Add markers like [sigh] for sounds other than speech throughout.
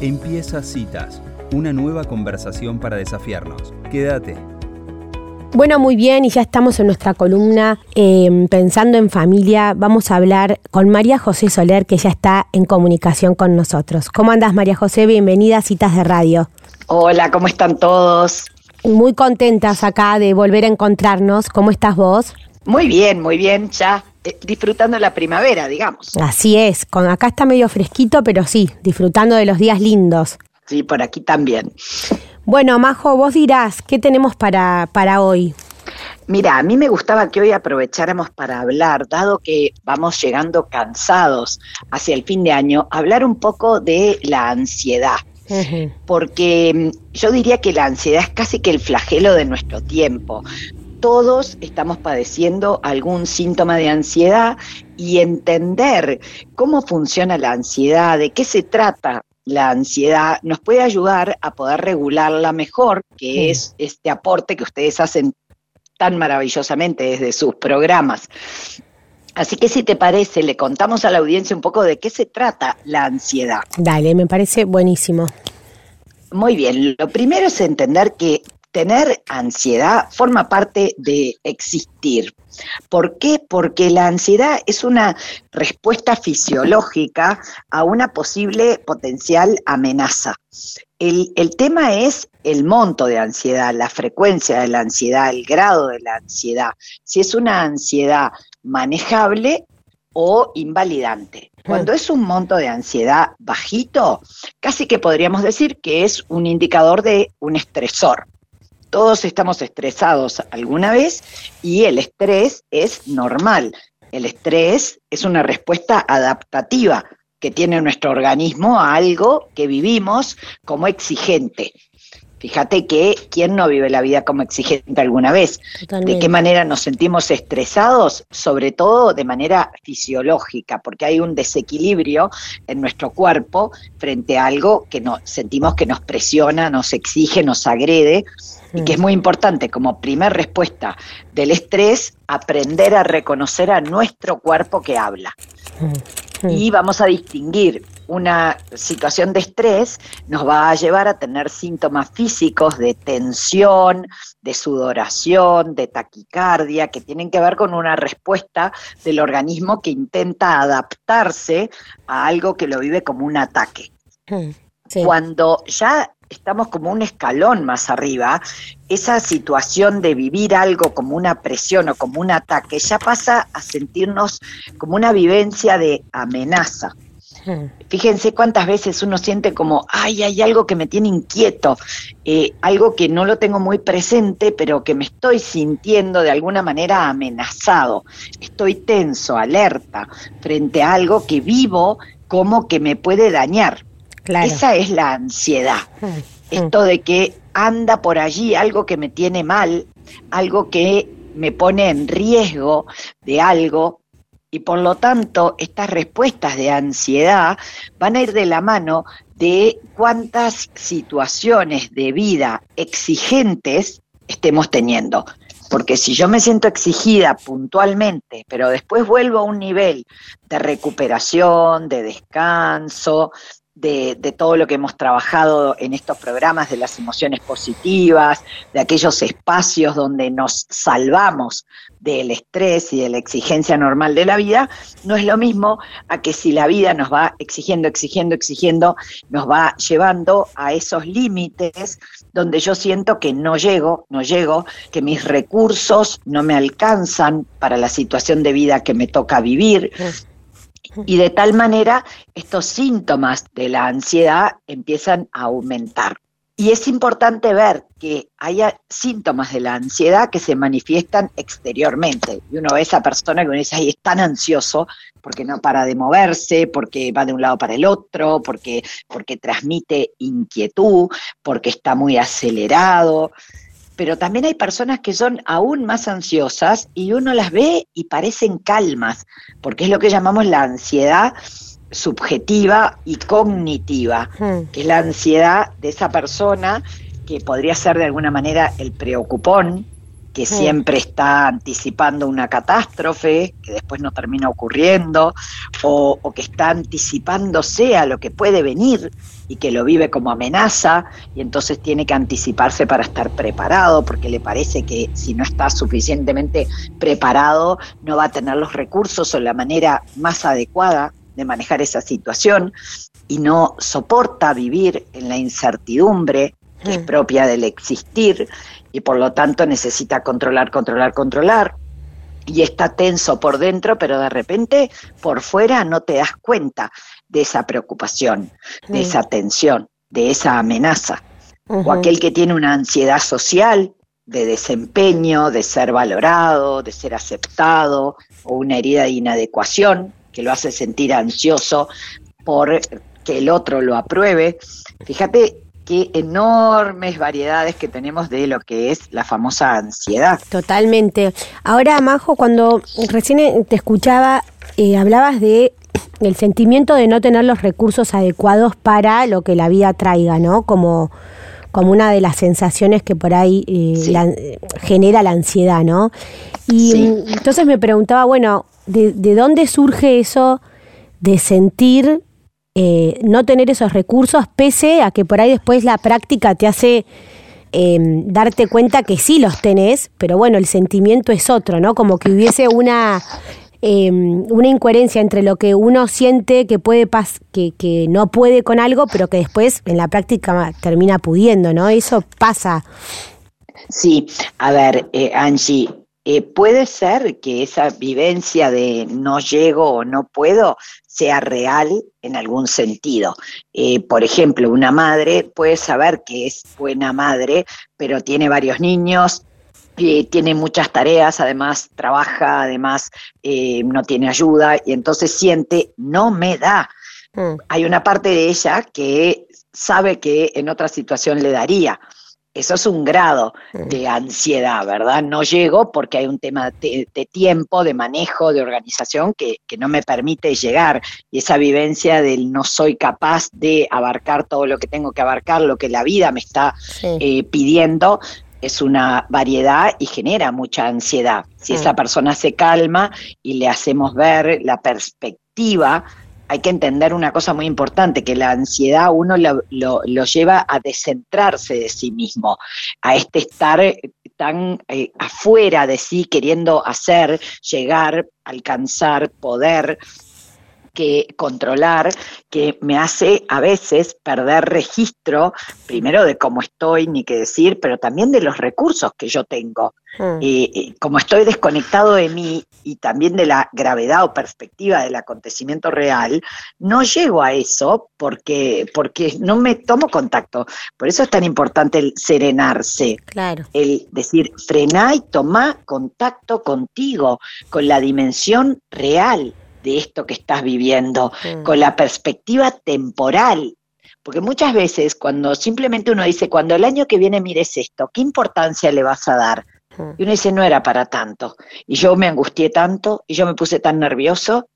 Empieza Citas, una nueva conversación para desafiarnos. Quédate. Bueno, muy bien, y ya estamos en nuestra columna em, Pensando en Familia. Vamos a hablar con María José Soler, que ya está en comunicación con nosotros. ¿Cómo andas, María José? Bienvenida a Citas de Radio. Hola, ¿cómo están todos? Muy contentas acá de volver a encontrarnos. ¿Cómo estás vos? Muy bien, muy bien, ya disfrutando la primavera, digamos. Así es, con acá está medio fresquito, pero sí, disfrutando de los días lindos. Sí, por aquí también. Bueno, Majo, vos dirás, ¿qué tenemos para, para hoy? Mira, a mí me gustaba que hoy aprovecháramos para hablar, dado que vamos llegando cansados hacia el fin de año, hablar un poco de la ansiedad. Porque mm, yo diría que la ansiedad es casi que el flagelo de nuestro tiempo todos estamos padeciendo algún síntoma de ansiedad y entender cómo funciona la ansiedad, de qué se trata la ansiedad, nos puede ayudar a poder regularla mejor, que es este aporte que ustedes hacen tan maravillosamente desde sus programas. Así que si te parece, le contamos a la audiencia un poco de qué se trata la ansiedad. Dale, me parece buenísimo. Muy bien, lo primero es entender que tener ansiedad forma parte de existir. ¿Por qué? Porque la ansiedad es una respuesta fisiológica a una posible potencial amenaza. El, tema es el monto de ansiedad, la frecuencia de la ansiedad, el grado de la ansiedad. Si es una ansiedad manejable o invalidante. Cuando es un monto de ansiedad bajito, casi que podríamos decir que es un indicador de un estresor. Todos estamos estresados alguna vez y el estrés es normal. El estrés es una respuesta adaptativa que tiene nuestro organismo a algo que vivimos como exigente. Fíjate que quién no vive la vida como exigente alguna vez. ¿De qué manera nos sentimos estresados? Sobre todo de manera fisiológica, porque hay un desequilibrio en nuestro cuerpo frente a algo que no, sentimos que nos presiona, nos exige, nos agrede y que es muy importante como primer respuesta del estrés, aprender a reconocer a nuestro cuerpo que habla. Y vamos a distinguir una situación de estrés, nos va a llevar a tener síntomas físicos de tensión, de sudoración, de taquicardia, que tienen que ver con una respuesta del organismo que intenta adaptarse a algo que lo vive como un ataque. Cuando ya estamos como un escalón más arriba, esa situación de vivir algo como una presión o como un ataque ya pasa a sentirnos como una vivencia de amenaza. Fíjense cuántas veces uno siente como, ay, hay algo que me tiene inquieto, eh, algo que no lo tengo muy presente, pero que me estoy sintiendo de alguna manera amenazado. Estoy tenso, alerta, frente a algo que vivo como que me puede dañar. Esa es la ansiedad. Hmm, hmm. Esto de que anda por allí algo que me tiene mal, algo que me pone en riesgo de algo y por lo tanto estas respuestas de ansiedad van a ir de la mano de cuántas situaciones de vida exigentes estemos teniendo. Porque si yo me siento exigida puntualmente, pero después vuelvo a un nivel de recuperación, de descanso, de, todo lo que hemos trabajado en estos programas, de las emociones positivas, de aquellos espacios donde nos salvamos del estrés y de la exigencia normal de la vida, no es lo mismo a que si la vida nos va exigiendo, exigiendo, exigiendo, nos va llevando a esos límites donde yo siento que no llego, no llego, que mis recursos no me alcanzan para la situación de vida que me toca vivir, y de tal manera estos síntomas de la ansiedad empiezan a aumentar. Y es importante ver que haya síntomas de la ansiedad que se manifiestan exteriormente. Y uno ve a esa persona que uno dice, ay, es tan ansioso porque no para de moverse, porque va de un lado para el otro, porque, porque transmite inquietud, porque está muy acelerado pero también hay personas que son aún más ansiosas y uno las ve y parecen calmas, porque es lo que llamamos la ansiedad subjetiva y cognitiva, hmm. que es la ansiedad de esa persona que podría ser de alguna manera el preocupón, que siempre está anticipando una catástrofe que después no termina ocurriendo, o, o, que está anticipándose a lo que puede venir y que lo vive como amenaza, y entonces tiene que anticiparse para estar preparado, porque le parece que si no está suficientemente preparado, no va a tener los recursos o la manera más adecuada de manejar esa situación, y no soporta vivir en la incertidumbre que es propia del existir y por lo tanto necesita controlar, controlar, controlar. Y está tenso por dentro, pero de repente por fuera no te das cuenta de esa preocupación, de esa tensión, de esa amenaza. O aquel que tiene una ansiedad social de desempeño, de ser valorado, de ser aceptado, o una herida de inadecuación que lo hace sentir ansioso por que el otro lo apruebe. Fíjate qué enormes variedades que tenemos de lo que es la famosa ansiedad. Totalmente. Ahora, Majo, cuando recién te escuchaba, eh, hablabas de [clears throat] el sentimiento de no tener los recursos adecuados para lo que la vida traiga, ¿no? Como, como una de las sensaciones que por ahí eh, genera la ansiedad, ¿no? Y entonces me preguntaba, bueno, ¿de, ¿de dónde surge eso de sentir eh, no tener esos recursos, pese a que por ahí después la práctica te hace em, darte cuenta que sí los tenés, pero bueno, el sentimiento es otro, ¿no? Como que hubiese una, em, una incoherencia entre lo que uno siente que puede que, que no puede con algo, pero que después en la práctica termina pudiendo, ¿no? Eso pasa. Sí, a ver, eh, Angie, eh, puede ser que esa vivencia de no llego o no puedo sea real en algún sentido. Eh, por ejemplo, una madre puede saber que es buena madre, pero tiene varios niños, eh, tiene muchas tareas, además trabaja, además eh, no tiene ayuda y entonces siente, no me da. Mm. Hay una parte de ella que sabe que en otra situación le daría eso es un grado de ansiedad, ¿verdad? No llego porque hay un tema de, tiempo, de manejo, de organización que, no me permite llegar. Y esa vivencia del no soy capaz de abarcar todo lo que tengo que abarcar, lo que la vida me está eh, pidiendo, es una variedad y genera mucha ansiedad. Si esa persona se calma y le hacemos ver la perspectiva hay que entender una cosa muy importante, que la ansiedad uno lo, lleva a descentrarse de sí mismo, a este estar tan eh, afuera de sí, queriendo hacer, llegar, alcanzar, poder que controlar, que me hace a veces perder registro, primero de cómo estoy, ni qué decir, pero también de los recursos que yo tengo. Mm. y como estoy desconectado de mí y también de la gravedad o perspectiva del acontecimiento real, no llego a eso porque, porque no me tomo contacto. Por eso es tan importante el serenarse. Claro. El decir, frená y toma contacto contigo, con la dimensión real de esto que estás viviendo, mm. con la perspectiva temporal. Porque muchas veces cuando simplemente uno dice, cuando el año que viene mires esto, ¿qué importancia le vas a dar? Mm. Y uno dice, no era para tanto. Y yo me angustié tanto y yo me puse tan nervioso.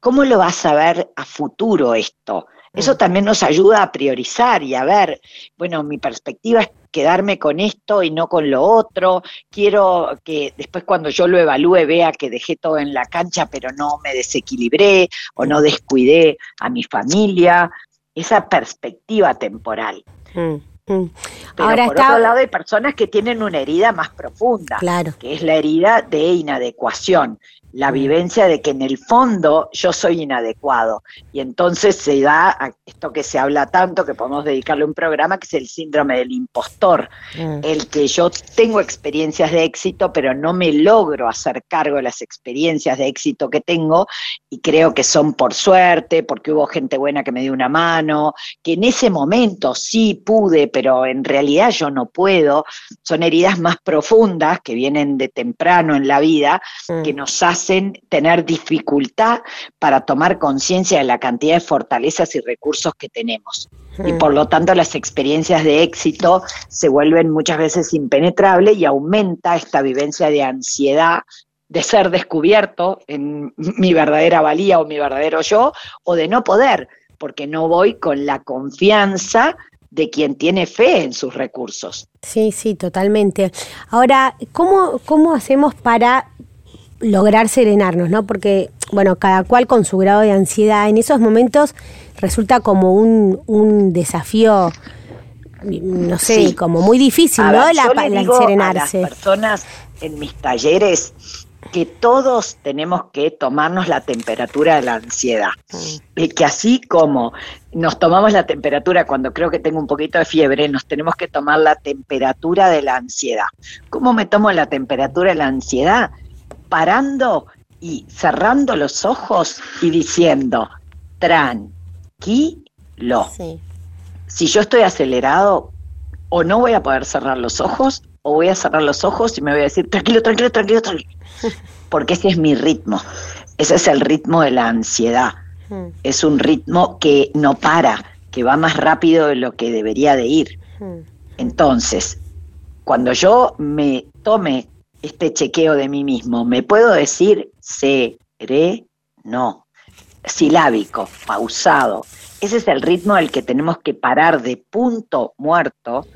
¿Cómo lo vas a ver a futuro esto? Eso mm. también nos ayuda a priorizar y a ver, bueno, mi perspectiva es quedarme con esto y no con lo otro. Quiero que después cuando yo lo evalúe vea que dejé todo en la cancha, pero no me desequilibré o no descuidé a mi familia. Esa perspectiva temporal. Mm, mm. Pero Ahora por otro lado hay personas que tienen una herida más profunda, claro. que es la herida de inadecuación la vivencia de que en el fondo yo soy inadecuado. Y entonces se da a esto que se habla tanto, que podemos dedicarle un programa, que es el síndrome del impostor, mm. el que yo tengo experiencias de éxito, pero no me logro hacer cargo de las experiencias de éxito que tengo y creo que son por suerte, porque hubo gente buena que me dio una mano, que en ese momento sí pude, pero en realidad yo no puedo. Son heridas más profundas que vienen de temprano en la vida, que mm. nos hacen tener dificultad para tomar conciencia de la cantidad de fortalezas y recursos que tenemos. Y por lo tanto las experiencias de éxito se vuelven muchas veces impenetrables y aumenta esta vivencia de ansiedad de ser descubierto en mi verdadera valía o mi verdadero yo, o de no poder, porque no voy con la confianza de quien tiene fe en sus recursos. Sí, sí, totalmente. Ahora, ¿cómo, cómo hacemos para lograr serenarnos, ¿no? Porque, bueno, cada cual con su grado de ansiedad, en esos momentos resulta como un, un desafío, no sé, como muy difícil, ¿no? la, serenarse. A las personas en mis talleres que todos tenemos que tomarnos la temperatura de la ansiedad. Mm. Y que así como nos tomamos la temperatura cuando creo que tengo un poquito de fiebre, nos tenemos que tomar la temperatura de la ansiedad. ¿Cómo me tomo la temperatura de la ansiedad? Parando y cerrando los ojos y diciendo, tranquilo. Si yo estoy acelerado, o no voy a poder cerrar los ojos, o voy a cerrar los ojos y me voy a decir, tranquilo, tranquilo, tranquilo, tranquilo. [laughs] Porque ese es mi ritmo. Ese es el ritmo de la ansiedad. Hmm. Es un ritmo que no para, que va más rápido de lo que debería de ir. Hmm. Entonces, cuando yo me tome este chequeo de mí mismo, me puedo decir no silábico, pausado. Ese es el ritmo al que tenemos que parar de punto muerto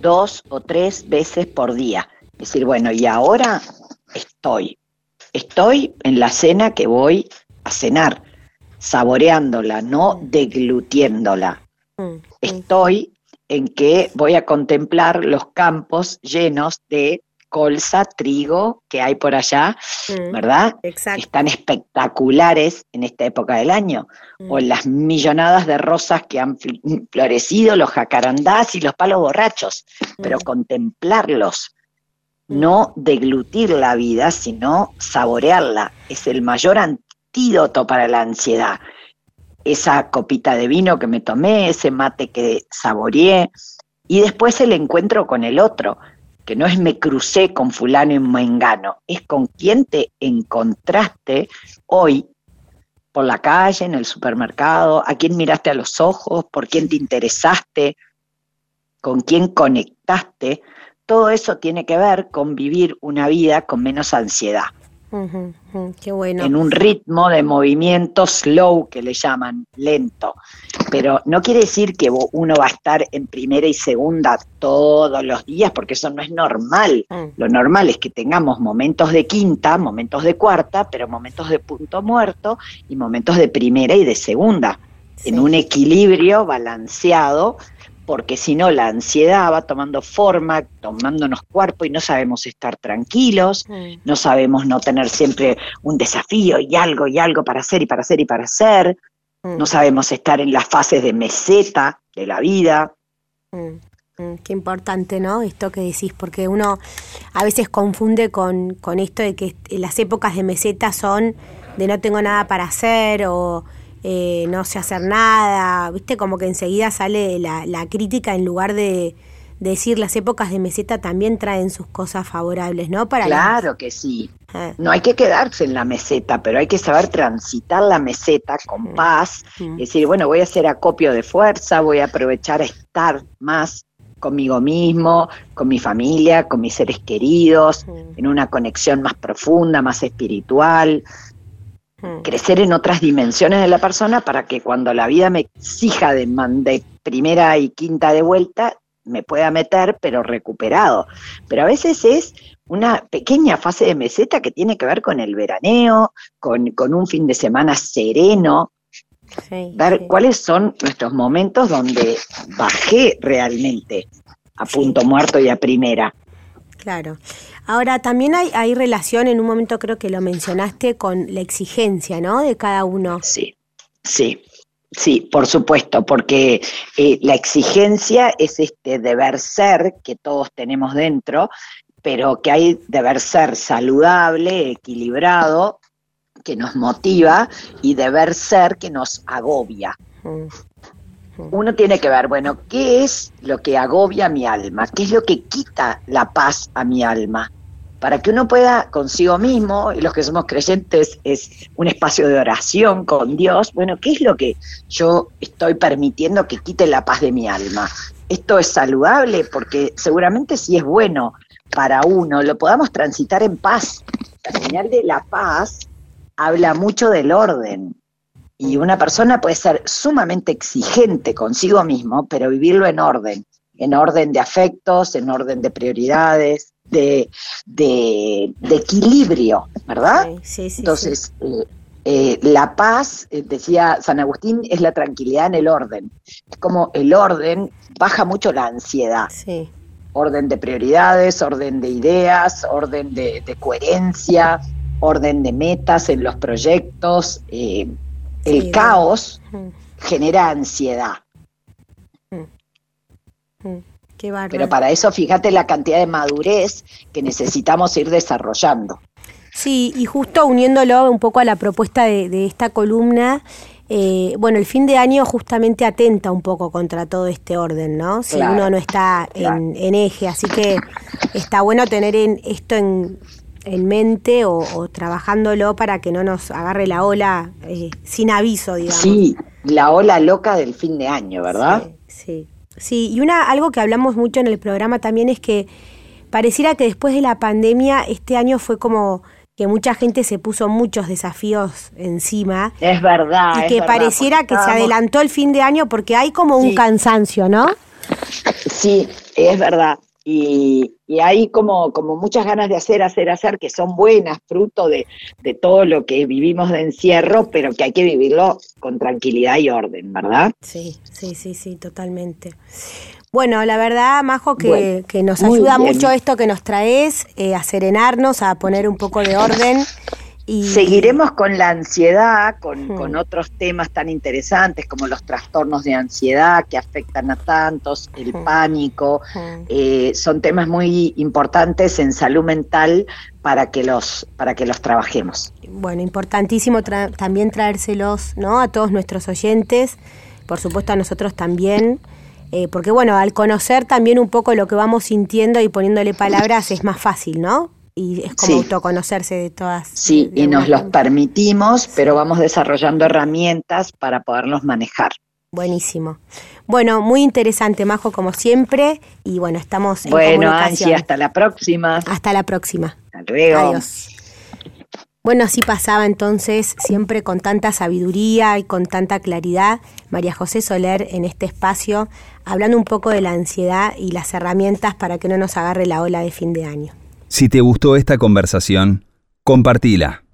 dos o tres veces por día. Es decir, bueno, y ahora estoy. Estoy en la cena que voy a cenar, saboreándola, no deglutiéndola. Mm. Estoy en que voy a contemplar los campos llenos de colza, trigo que hay por allá, mm, ¿verdad? Exacto. Están espectaculares en esta época del año. Mm. O las millonadas de rosas que han florecido, los jacarandás y los palos borrachos. Pero mm. contemplarlos, no deglutir la vida, sino saborearla. Es el mayor antídoto para la ansiedad. Esa copita de vino que me tomé, ese mate que saboreé, y después el encuentro con el otro que no es me crucé con fulano y mengano, es con quién te encontraste hoy por la calle, en el supermercado, a quién miraste a los ojos, por quién te interesaste, con quién conectaste. Todo eso tiene que ver con vivir una vida con menos ansiedad qué bueno. En un ritmo de movimiento slow, que le llaman, lento. Pero no quiere decir que uno va a estar en primera y segunda todos los días, porque eso no es normal. Mm. Lo normal es que tengamos momentos de quinta, momentos de cuarta, pero momentos de punto muerto y momentos de primera y de segunda. En un equilibrio balanceado porque si no la ansiedad va tomando forma, tomándonos cuerpo y no sabemos estar tranquilos, mm. no sabemos no tener siempre un desafío y algo y algo para hacer y para hacer y para hacer, mm. no sabemos estar en las fases de meseta de la vida. Mm, qué importante, ¿no? Esto que decís, porque uno a veces confunde con, con esto de que las épocas de meseta son de no tengo nada para hacer o eh, no sé hacer nada, viste, como que enseguida sale la, la crítica en lugar de, decir las épocas de meseta también traen sus cosas favorables, ¿no? Para claro que sí. Eh. No hay que quedarse en la meseta, pero hay que saber transitar la meseta con mm. paz. mm. decir, bueno, voy a hacer acopio de fuerza, voy a aprovechar a estar más conmigo mismo, con mi familia, con mis seres queridos, mm. en una conexión más profunda, más espiritual. Mm. crecer en otras dimensiones de la persona para que cuando la vida me exija de, de primera y quinta de vuelta, me pueda meter, pero recuperado. Pero a veces es una pequeña fase de meseta que tiene que ver con el veraneo, con, un fin de semana sereno, ver cuáles son nuestros momentos donde bajé realmente a punto muerto y a primera. Claro. Ahora, también hay, hay relación, en un momento creo que lo mencionaste, con la exigencia, ¿no? De cada uno. Sí, sí. Sí, por supuesto, porque eh, la exigencia es este deber ser que todos tenemos dentro, pero que hay deber ser saludable, equilibrado, que nos motiva, y deber ser que nos agobia. Uno tiene que ver, bueno, ¿qué es lo que agobia mi alma? ¿Qué es lo que quita la paz a mi alma? Para que uno pueda consigo mismo, y los que somos creyentes es un espacio de oración con Dios, bueno, ¿qué es lo que yo estoy permitiendo que quite la paz de mi alma? Esto es saludable porque seguramente si es bueno para uno, lo podamos transitar en paz. La señal de la paz habla mucho del orden, Y una persona puede ser sumamente exigente consigo mismo, pero vivirlo en orden, en orden de afectos, en orden de prioridades, de, de, equilibrio, ¿verdad? Sí, sí, Entonces, eh, eh, la paz, eh, decía San Agustín, es la tranquilidad en el orden. Es como el orden baja mucho la ansiedad. Sí. Orden de prioridades, orden de ideas, orden de, coherencia, orden de metas en los proyectos. el caos genera ansiedad. Pero para eso fíjate la cantidad de madurez que necesitamos ir desarrollando. Sí, y justo uniéndolo un poco a la propuesta de, esta columna, eh, bueno, el fin de año justamente atenta un poco contra todo este orden, ¿no? Si uno no está en, eje, así que está bueno tener en, esto en, mente o, trabajándolo para que no nos agarre la ola eh, sin aviso, digamos. Sí, la ola loca del fin de año, ¿verdad? sí. Sí, y una, algo que hablamos mucho en el programa también es que pareciera que después de la pandemia este año fue como que mucha gente se puso muchos desafíos encima. Es verdad. Y que pareciera que se adelantó el fin de año porque hay como un cansancio, ¿no? Sí, es verdad y, hay como, como muchas ganas de hacer, hacer, hacer, que son buenas, fruto de, todo lo que vivimos de encierro, pero que hay que vivirlo con tranquilidad y orden, ¿verdad? Sí, sí, sí, sí, totalmente. Bueno, la verdad, Majo, que, que nos ayuda mucho esto que nos traes, eh, a serenarnos, a poner un poco de orden Seguiremos con la ansiedad, con, otros temas tan interesantes como los trastornos de ansiedad que afectan a tantos, el pánico. Eh, son temas muy importantes en salud mental para que los, para que los trabajemos. Bueno, importantísimo también traérselos ¿no? a todos nuestros oyentes, por supuesto a nosotros también. Eh, porque bueno, al conocer también un poco lo que vamos sintiendo y poniéndole palabras es más fácil, ¿no? Y es como autoconocerse de todas. Sí, y nos los permitimos, pero vamos desarrollando herramientas para poderlos manejar. Buenísimo. Bueno, muy interesante, Majo, como siempre. Y bueno, estamos en bueno, Angie, hasta la próxima. Hasta la próxima. Hasta luego. Adiós. Bueno, así pasaba entonces, siempre con tanta sabiduría y con tanta claridad, María José Soler en este espacio, hablando un poco de la ansiedad y las herramientas para que no nos agarre la ola de fin de año. Si te gustó esta conversación, compartila.